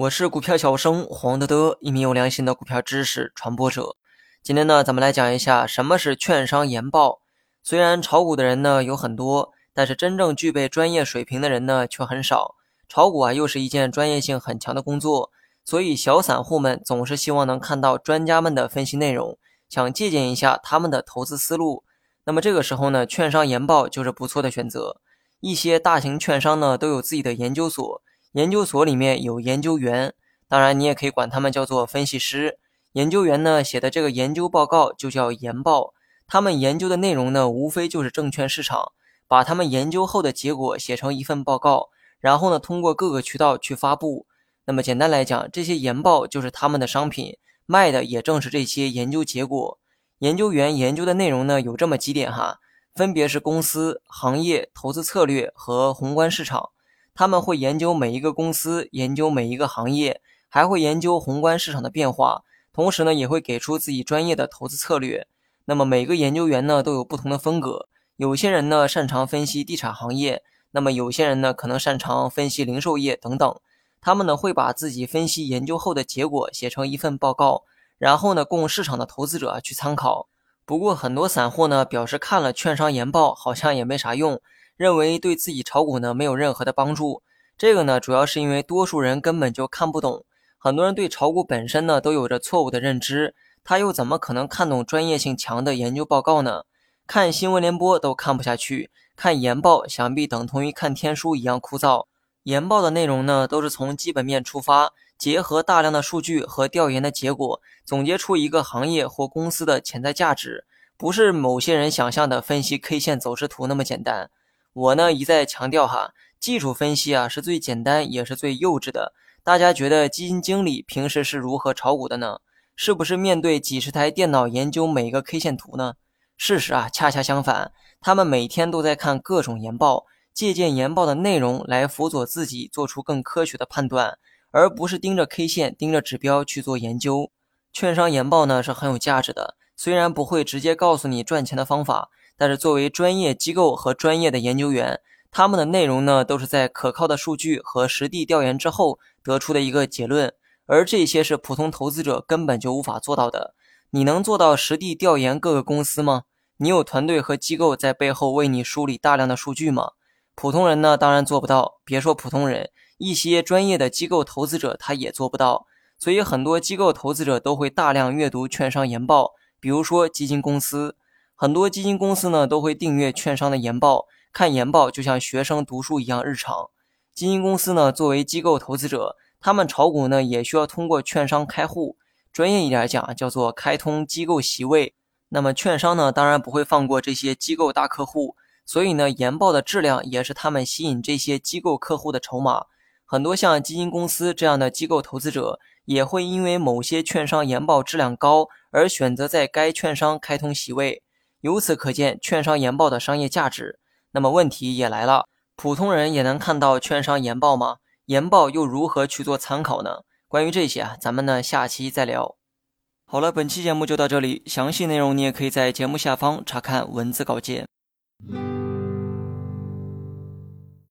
我是股票小生黄德德，一名有良心的股票知识传播者。今天呢，咱们来讲一下什么是券商研报。虽然炒股的人呢有很多，但是真正具备专业水平的人呢却很少。炒股啊，又是一件专业性很强的工作，所以小散户们总是希望能看到专家们的分析内容，想借鉴一下他们的投资思路。那么这个时候呢，券商研报就是不错的选择。一些大型券商呢都有自己的研究所，研究所里面有研究员，当然你也可以管他们叫做分析师。研究员呢写的这个研究报告就叫研报，他们研究的内容呢无非就是证券市场，把他们研究后的结果写成一份报告。然后呢，通过各个渠道去发布。那么简单来讲，这些研报就是他们的商品，卖的也正是这些研究结果。研究员研究的内容呢，有这么几点哈，分别是公司、行业、投资策略和宏观市场。他们会研究每一个公司，研究每一个行业，还会研究宏观市场的变化，同时呢，也会给出自己专业的投资策略。那么每个研究员呢，都有不同的风格。有些人呢，擅长分析地产行业。那么有些人呢，可能擅长分析零售业等等，他们呢会把自己分析研究后的结果写成一份报告，然后呢供市场的投资者去参考。不过很多散户呢表示看了券商研报好像也没啥用，认为对自己炒股呢没有任何的帮助。这个呢主要是因为多数人根本就看不懂，很多人对炒股本身呢都有着错误的认知，他又怎么可能看懂专业性强的研究报告呢？看新闻联播都看不下去。看研报想必等同于看天书一样枯燥。研报的内容呢，都是从基本面出发，结合大量的数据和调研的结果，总结出一个行业或公司的潜在价值，不是某些人想象的分析 K 线走势图那么简单。我呢一再强调哈，技术分析啊是最简单也是最幼稚的。大家觉得基金经理平时是如何炒股的呢？是不是面对几十台电脑研究每个 K 线图呢？事实啊恰恰相反。他们每天都在看各种研报，借鉴研报的内容来辅佐自己做出更科学的判断，而不是盯着 K 线、盯着指标去做研究。券商研报呢是很有价值的，虽然不会直接告诉你赚钱的方法，但是作为专业机构和专业的研究员，他们的内容呢都是在可靠的数据和实地调研之后得出的一个结论，而这些是普通投资者根本就无法做到的。你能做到实地调研各个公司吗？你有团队和机构在背后为你梳理大量的数据吗？普通人呢，当然做不到。别说普通人，一些专业的机构投资者他也做不到。所以很多机构投资者都会大量阅读券商研报，比如说基金公司，很多基金公司呢都会订阅券商的研报，看研报就像学生读书一样日常。基金公司呢作为机构投资者，他们炒股呢也需要通过券商开户，专业一点讲叫做开通机构席位。那么券商呢，当然不会放过这些机构大客户，所以呢，研报的质量也是他们吸引这些机构客户的筹码。很多像基金公司这样的机构投资者，也会因为某些券商研报质量高而选择在该券商开通席位。由此可见，券商研报的商业价值。那么问题也来了，普通人也能看到券商研报吗？研报又如何去做参考呢？关于这些啊，咱们呢下期再聊。好了，本期节目就到这里，详细内容你也可以在节目下方查看文字稿件。